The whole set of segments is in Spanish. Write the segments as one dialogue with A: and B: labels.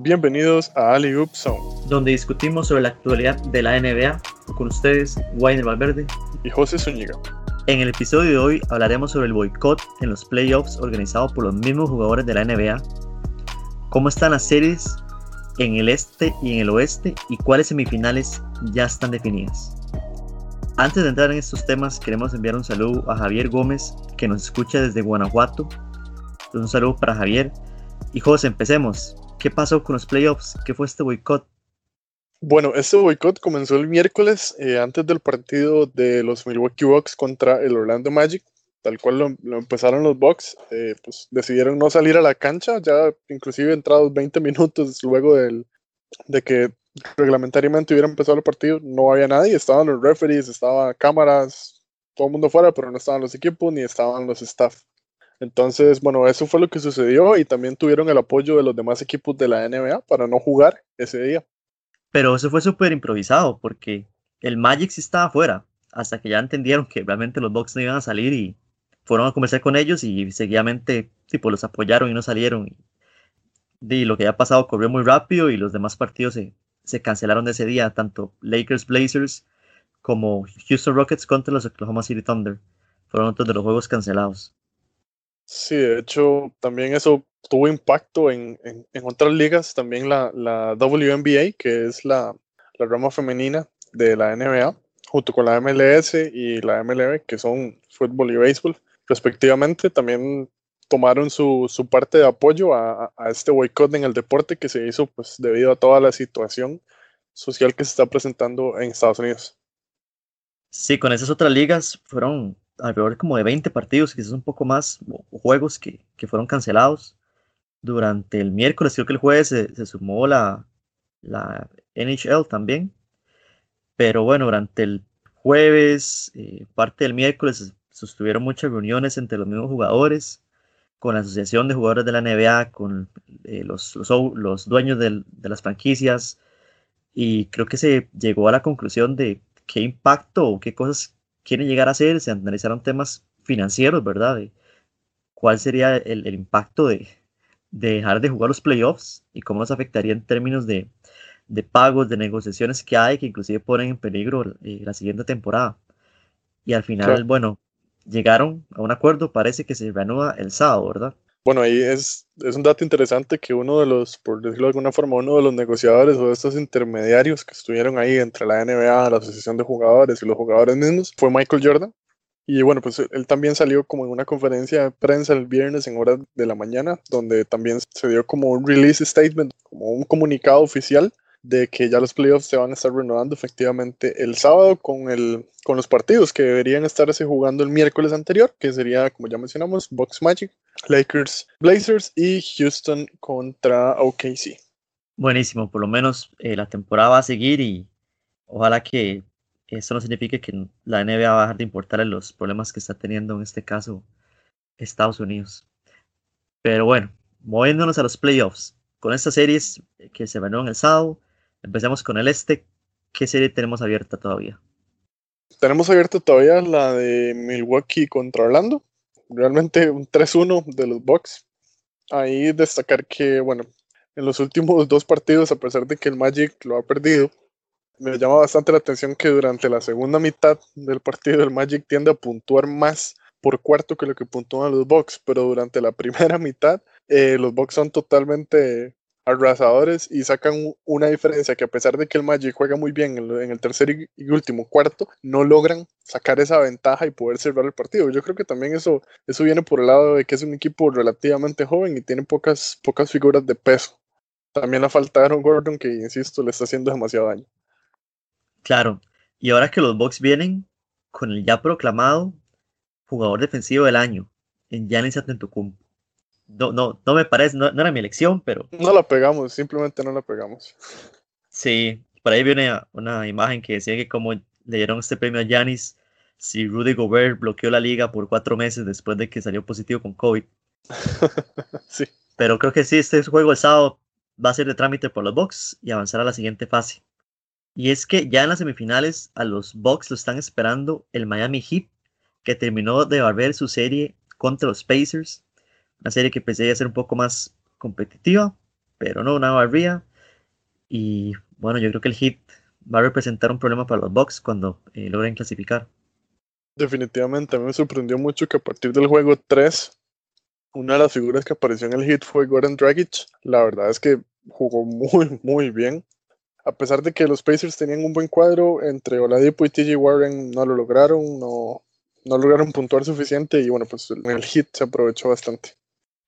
A: Bienvenidos a Ali Oop Zone,
B: donde discutimos sobre la actualidad de la NBA con ustedes, Wayne Valverde
A: y José Zúñiga.
B: En el episodio de hoy hablaremos sobre el boicot en los playoffs organizado por los mismos jugadores de la NBA, cómo están las series en el este y en el oeste y cuáles semifinales ya están definidas. Antes de entrar en estos temas, queremos enviar un saludo a Javier Gómez, que nos escucha desde Guanajuato. Un saludo para Javier. Y José, empecemos. ¿Qué pasó con los playoffs? ¿Qué fue este boicot?
A: Bueno, este boicot comenzó el miércoles eh, antes del partido de los Milwaukee Bucks contra el Orlando Magic, tal cual lo, empezaron los Bucks, eh, pues decidieron no salir a la cancha, ya inclusive entrados 20 minutos luego del, de que reglamentariamente hubiera empezado el partido, no había nadie, estaban los referees, estaban cámaras, todo el mundo fuera, pero no estaban los equipos ni estaban los staff. Entonces, bueno, eso fue lo que sucedió y también tuvieron el apoyo de los demás equipos de la NBA para no jugar ese día.
B: Pero eso fue súper improvisado porque el Magic sí estaba afuera hasta que ya entendieron que realmente los Bucks no iban a salir y fueron a conversar con ellos y seguidamente tipo, los apoyaron y no salieron. Y, lo que había pasado corrió muy rápido y los demás partidos se, se cancelaron de ese día, tanto Lakers Blazers como Houston Rockets contra los Oklahoma City Thunder. Fueron otros de los juegos cancelados.
A: Sí, de hecho, también eso tuvo impacto en, otras ligas, también la, la, WNBA, que es la, rama femenina de la NBA, junto con la MLS y la MLB, que son fútbol y béisbol, respectivamente, también tomaron su, parte de apoyo a, este boicot en el deporte que se hizo pues, debido a toda la situación social que se está presentando en Estados Unidos.
B: Sí, con esas otras ligas fueron alrededor como de 20 partidos, quizás un poco más, juegos que, fueron cancelados. Durante el miércoles, creo que el jueves se, sumó la, la, NHL también. Pero bueno, durante el jueves, eh, parte del miércoles, sostuvieron muchas reuniones entre los mismos jugadores, con la Asociación de Jugadores de la NBA, con eh, los, los, dueños de las franquicias. Y creo que se llegó a la conclusión de qué impacto o qué cosas quieren llegar a hacer, se analizaron temas financieros, ¿verdad? cuál sería el, impacto de, dejar de jugar los playoffs y cómo nos afectaría en términos de, pagos, de negociaciones que hay, que inclusive ponen en peligro eh, la siguiente temporada. Y al final, bueno, llegaron a un acuerdo, parece que se reanuda el sábado, ¿verdad?
A: Bueno, ahí es, es un dato interesante que uno de los, por decirlo de alguna forma, uno de los negociadores o de estos intermediarios que estuvieron ahí entre la NBA, la Asociación de Jugadores y los jugadores mismos fue Michael Jordan. Y bueno, pues él también salió como en una conferencia de prensa el viernes en horas de la mañana, donde también se dio como un release statement, como un comunicado oficial de que ya los playoffs se van a estar renovando efectivamente el sábado con, el, con los partidos que deberían estarse jugando el miércoles anterior, que sería, como ya mencionamos, Box Magic, Lakers, Blazers y Houston contra OKC.
B: Buenísimo, por lo menos eh, la temporada va a seguir y ojalá que eso no signifique que la NBA va a dejar de importar los problemas que está teniendo en este caso Estados Unidos. Pero bueno, moviéndonos a los playoffs, con estas series que se en el sábado, Empecemos con el este. ¿Qué serie tenemos abierta todavía?
A: Tenemos abierta todavía la de Milwaukee contra Orlando. Realmente un 3-1 de los Bucks. Ahí destacar que, bueno, en los últimos dos partidos, a pesar de que el Magic lo ha perdido, me llama bastante la atención que durante la segunda mitad del partido el Magic tiende a puntuar más por cuarto que lo que puntúan los Bucks, pero durante la primera mitad eh, los Bucks son totalmente arrasadores y sacan una diferencia que a pesar de que el Magic juega muy bien en el tercer y último cuarto, no logran sacar esa ventaja y poder cerrar el partido. Yo creo que también eso, eso viene por el lado de que es un equipo relativamente joven y tiene pocas, pocas figuras de peso. También la falta de Aaron Gordon, que insisto, le está haciendo demasiado daño.
B: Claro, y ahora que los Bucks vienen con el ya proclamado jugador defensivo del año en Giannis Antetokounmpo no, no, no me parece, no, era mi elección, pero...
A: No la pegamos, simplemente no la pegamos.
B: Sí, por ahí viene una imagen que decía que como le dieron este premio a Yanis, si Rudy Gobert bloqueó la liga por cuatro meses después de que salió positivo con COVID. sí. Pero creo que sí, este juego el sábado va a ser de trámite por los Bucks y avanzar a la siguiente fase. Y es que ya en las semifinales a los Bucks lo están esperando el Miami Heat, que terminó de barber su serie contra los Pacers una serie que pensé a ser un poco más competitiva, pero no, una barría. Y bueno, yo creo que el hit va a representar un problema para los Bucks cuando eh, logren clasificar.
A: Definitivamente, a mí me sorprendió mucho que a partir del juego 3, una de las figuras que apareció en el hit fue Gordon Dragic. La verdad es que jugó muy, muy bien. A pesar de que los Pacers tenían un buen cuadro, entre Oladipo y TJ Warren no lo lograron, no, no lograron puntuar suficiente y bueno, pues el hit se aprovechó bastante.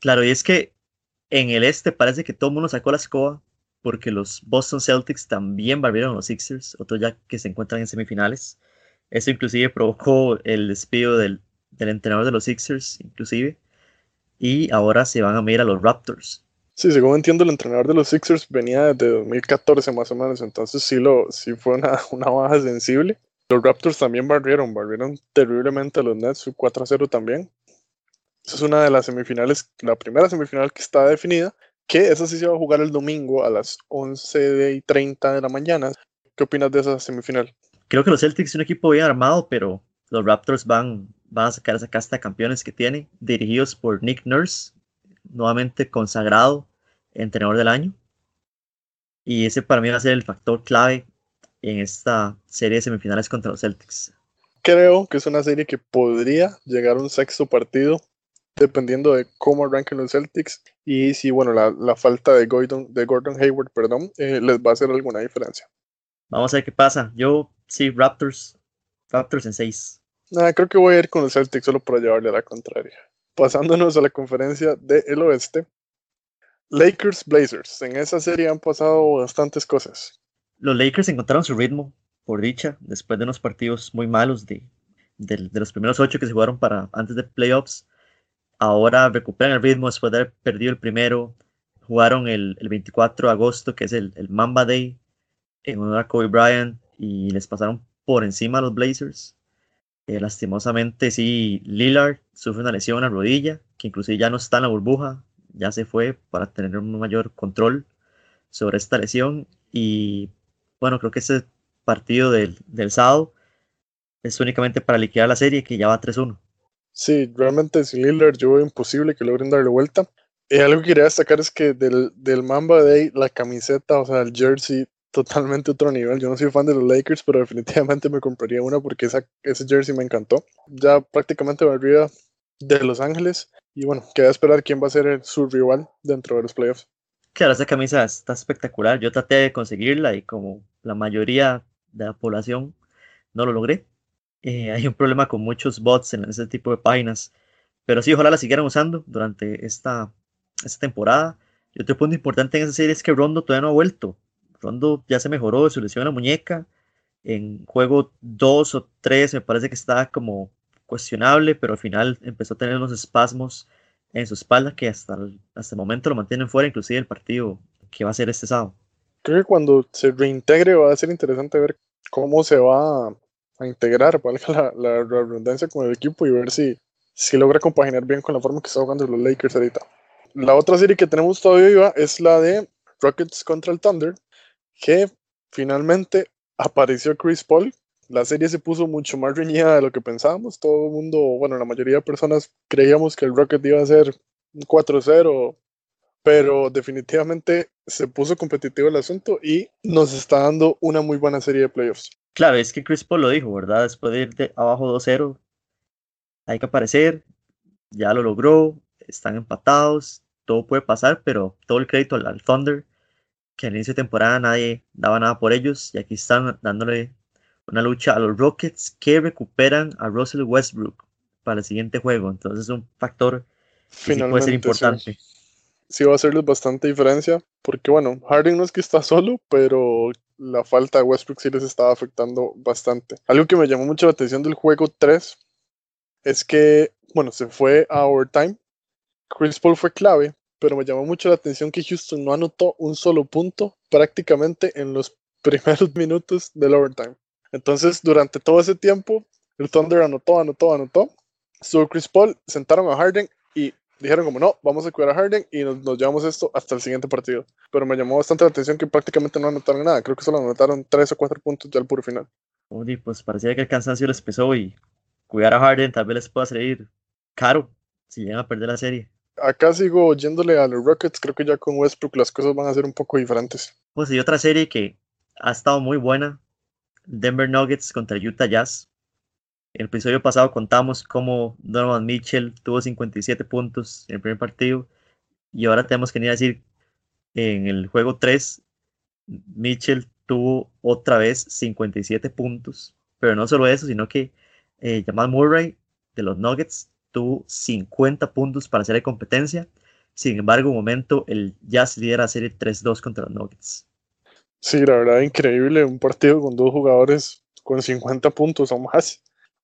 B: Claro, y es que en el este parece que todo el mundo sacó la escoba porque los Boston Celtics también barbieron a los Sixers, otros ya que se encuentran en semifinales. Eso inclusive provocó el despido del, entrenador de los Sixers, inclusive. Y ahora se van a medir a los Raptors.
A: Sí, según entiendo, el entrenador de los Sixers venía desde 2014 más o menos, entonces sí, lo, sí fue una, una baja sensible. Los Raptors también barrieron, barrieron terriblemente a los Nets, su 4-0 también. Esa es una de las semifinales, la primera semifinal que está definida, que esa sí se va a jugar el domingo a las 11.30 de la mañana. ¿Qué opinas de esa semifinal?
B: Creo que los Celtics son un equipo bien armado, pero los Raptors van, van a sacar esa casta de campeones que tiene, dirigidos por Nick Nurse, nuevamente consagrado entrenador del año. Y ese para mí va a ser el factor clave en esta serie de semifinales contra los Celtics.
A: Creo que es una serie que podría llegar a un sexto partido, dependiendo de cómo arranquen los Celtics y si, bueno, la, falta de Gordon, de Gordon Hayward, perdón, eh, les va a hacer alguna diferencia.
B: Vamos a ver qué pasa. Yo, sí, Raptors, Raptors en 6.
A: creo que voy a ir con los Celtics solo para llevarle a la contraria. Pasándonos a la conferencia del oeste, Lakers Blazers. En esa serie han pasado bastantes cosas.
B: Los Lakers encontraron su ritmo, por dicha, después de unos partidos muy malos de, de, los primeros ocho que se jugaron para antes de playoffs. Ahora recuperan el ritmo después de haber perdido el primero. Jugaron el, el 24 de agosto, que es el, el Mamba Day, en honor a Kobe Bryant, y les pasaron por encima a los Blazers. Eh, lastimosamente, sí, Lillard sufre una lesión en la rodilla, que inclusive ya no está en la burbuja, ya se fue para tener un mayor control sobre esta lesión. Y bueno, creo que ese partido del, del sábado es únicamente para liquidar la serie, que ya va 3-1.
A: Sí, realmente sin Lillard yo veo imposible que logren darle vuelta. Y algo que quería destacar es que del, del Mamba Day, la camiseta, o sea, el jersey, totalmente otro nivel. Yo no soy fan de los Lakers, pero definitivamente me compraría una porque esa, ese jersey me encantó. Ya prácticamente va arriba de Los Ángeles. Y bueno, queda esperar quién va a ser su rival dentro de los playoffs.
B: Claro, esa camisa está espectacular. Yo traté de conseguirla y como la mayoría de la población no lo logré. Eh, hay un problema con muchos bots en ese tipo de páginas. Pero sí, ojalá la siguieran usando durante esta, esta temporada. Y otro punto importante en esa serie es que Rondo todavía no ha vuelto. Rondo ya se mejoró de su lesión en la muñeca. En juego 2 o 3 me parece que estaba como cuestionable, pero al final empezó a tener unos espasmos en su espalda que hasta el, hasta el momento lo mantienen fuera, inclusive el partido que va a ser este sábado.
A: Creo que cuando se reintegre va a ser interesante ver cómo se va a integrar, valga la, redundancia con el equipo y ver si, si logra compaginar bien con la forma que está jugando los Lakers ahorita. La otra serie que tenemos todavía viva es la de Rockets contra el Thunder, que finalmente apareció Chris Paul la serie se puso mucho más reñida de lo que pensábamos. Todo el mundo, bueno, la mayoría de personas creíamos que el Rocket iba a ser un 4-0, pero definitivamente se puso competitivo el asunto y nos está dando una muy buena serie de playoffs.
B: Claro, es que Chris Paul lo dijo, ¿verdad? Después de ir de abajo 2-0, hay que aparecer, ya lo logró, están empatados, todo puede pasar, pero todo el crédito al, al Thunder, que al inicio de temporada nadie daba nada por ellos y aquí están dándole una lucha a los Rockets que recuperan a Russell Westbrook para el siguiente juego. Entonces es un factor que puede ser importante.
A: Sí. va a hacerles bastante diferencia, porque bueno, Harden no es que está solo, pero la falta de Westbrook sí les estaba afectando bastante. Algo que me llamó mucho la atención del juego 3 es que, bueno, se fue a overtime. Chris Paul fue clave, pero me llamó mucho la atención que Houston no anotó un solo punto prácticamente en los primeros minutos del overtime. Entonces, durante todo ese tiempo, el Thunder anotó, anotó, anotó. Estuvo Chris Paul, sentaron a Harden dijeron como no, vamos a cuidar a Harden y nos, llevamos esto hasta el siguiente partido. Pero me llamó bastante la atención que prácticamente no anotaron nada. Creo que solo anotaron tres o cuatro puntos ya al puro final.
B: Uy, pues parecía que el cansancio les pesó y cuidar a Harden tal vez les pueda salir caro si llegan a perder la serie.
A: acá sigo oyéndole a los Rockets. Creo que ya con Westbrook las cosas van a ser un poco diferentes.
B: Pues y otra serie que ha estado muy buena: Denver Nuggets contra Utah Jazz. El episodio pasado contamos cómo Donovan Mitchell tuvo 57 puntos en el primer partido. Y ahora tenemos que ir a decir en el juego 3, Mitchell tuvo otra vez 57 puntos. Pero no solo eso, sino que eh, Jamal Murray de los Nuggets tuvo 50 puntos para hacer competencia. Sin embargo, un momento, el Jazz lidera serie 3-2 contra los Nuggets.
A: Sí, la verdad, increíble. Un partido con dos jugadores con 50 puntos o más.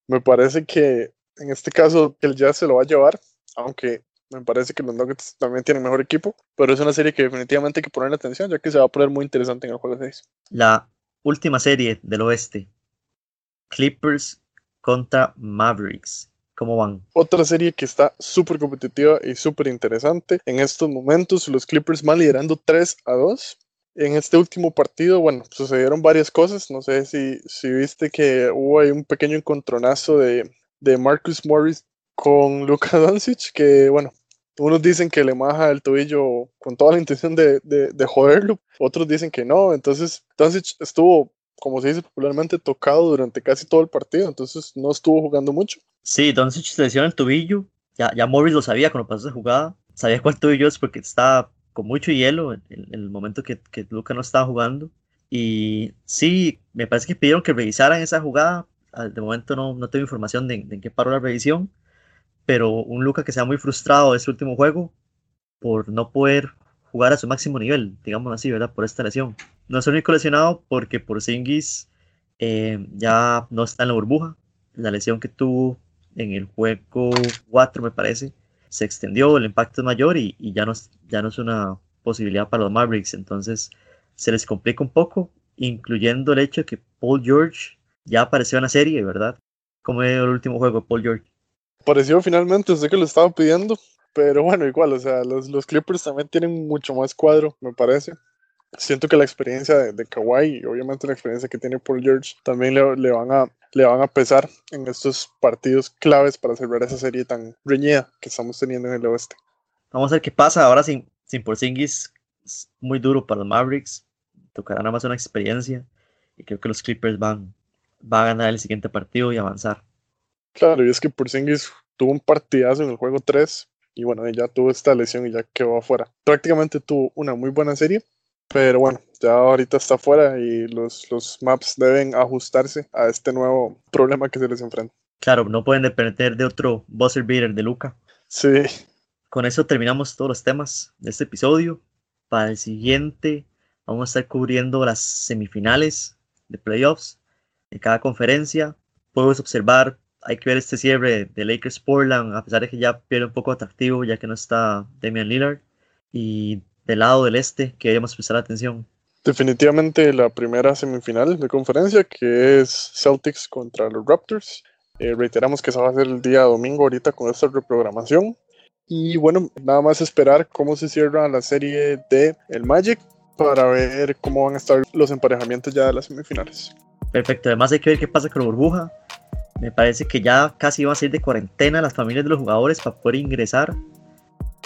A: Me parece que en este caso el Jazz se lo va a llevar, aunque me parece que los Nuggets también tienen mejor equipo, pero es una serie que definitivamente hay que ponerle atención, ya que se va a poner muy interesante en el juego 6.
B: La última serie del oeste, Clippers contra Mavericks. ¿Cómo van?
A: Otra serie que está súper competitiva y súper interesante. En estos momentos, los Clippers van liderando 3 a 2. En este último partido, bueno, sucedieron varias cosas. No sé si, si viste que hubo ahí un pequeño encontronazo de, de Marcus Morris con Luka Doncic, que bueno, unos dicen que le maja el tobillo con toda la intención de, de, de joderlo, otros dicen que no. Entonces, Doncic estuvo como se dice popularmente, tocado durante casi todo el partido, entonces no estuvo jugando mucho.
B: Sí, Doncic se lesiona el tobillo, ya, ya Morris lo sabía cuando pasó esa jugada, sabía cuál tobillo es porque estaba con mucho hielo en, el momento que, que Luca no estaba jugando. Y sí, me parece que pidieron que revisaran esa jugada. Ah, de momento no, no tengo información de, de en qué paró la revisión, pero un Luca que se ha muy frustrado de este último juego por no poder jugar a su máximo nivel, digamos así, ¿verdad? Por esta lesión. No es el único lesionado porque por eh, ya no está en la burbuja. La lesión que tuvo en el juego 4, me parece, se extendió, el impacto es mayor y, ya, no, ya no es una posibilidad para los Mavericks. Entonces se les complica un poco, incluyendo el hecho de que Paul George ya apareció en la serie, ¿verdad? Como el último juego de Paul George.
A: Apareció finalmente, sé que lo estaba pidiendo, pero bueno, igual, o sea, los, los Clippers también tienen mucho más cuadro, me parece siento que la experiencia de, de Kawhi y obviamente la experiencia que tiene Paul George también le, le, van a, le van a pesar en estos partidos claves para cerrar esa serie tan reñida que estamos teniendo en el oeste.
B: Vamos a ver qué pasa ahora sin, sin Porzingis. Es muy duro para los Mavericks. Tocará nada más una experiencia y creo que los Clippers van, van a ganar el siguiente partido y avanzar.
A: Claro, y es que Porzingis tuvo un partidazo en el juego 3 y bueno, ya tuvo esta lesión y ya quedó afuera. Prácticamente tuvo una muy buena serie pero bueno, ya ahorita está fuera y los, los maps deben ajustarse a este nuevo problema que se les enfrenta.
B: Claro, no pueden depender de otro buzzer beater de Luca.
A: Sí.
B: Con eso terminamos todos los temas de este episodio. Para el siguiente vamos a estar cubriendo las semifinales de playoffs de cada conferencia. Puedes observar, hay que ver este cierre de Lakers Portland, a pesar de que ya pierde un poco atractivo ya que no está Damian Lillard. Y del lado del este que deberíamos prestar atención?
A: Definitivamente la primera semifinal de conferencia, que es Celtics contra los Raptors. Eh, reiteramos que esa va a ser el día domingo ahorita con esta reprogramación. Y bueno, nada más esperar cómo se cierra la serie de el Magic para ver cómo van a estar los emparejamientos ya de las semifinales.
B: Perfecto, además hay que ver qué pasa con la burbuja. Me parece que ya casi van a salir de cuarentena las familias de los jugadores para poder ingresar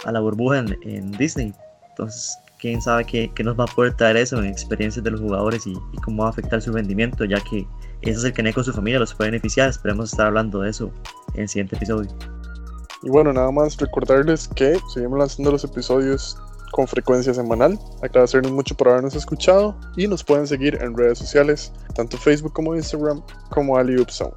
B: a la burbuja en, en Disney. Entonces, quién sabe qué, qué, nos va a poder traer eso en experiencias de los jugadores y, y, cómo va a afectar su rendimiento, ya que ese es el que con su familia los puede beneficiar. Esperemos estar hablando de eso en el siguiente episodio.
A: Y bueno, nada más recordarles que seguimos lanzando los episodios con frecuencia semanal. Agradecerles mucho por habernos escuchado y nos pueden seguir en redes sociales, tanto Facebook como Instagram, como AliUpZone.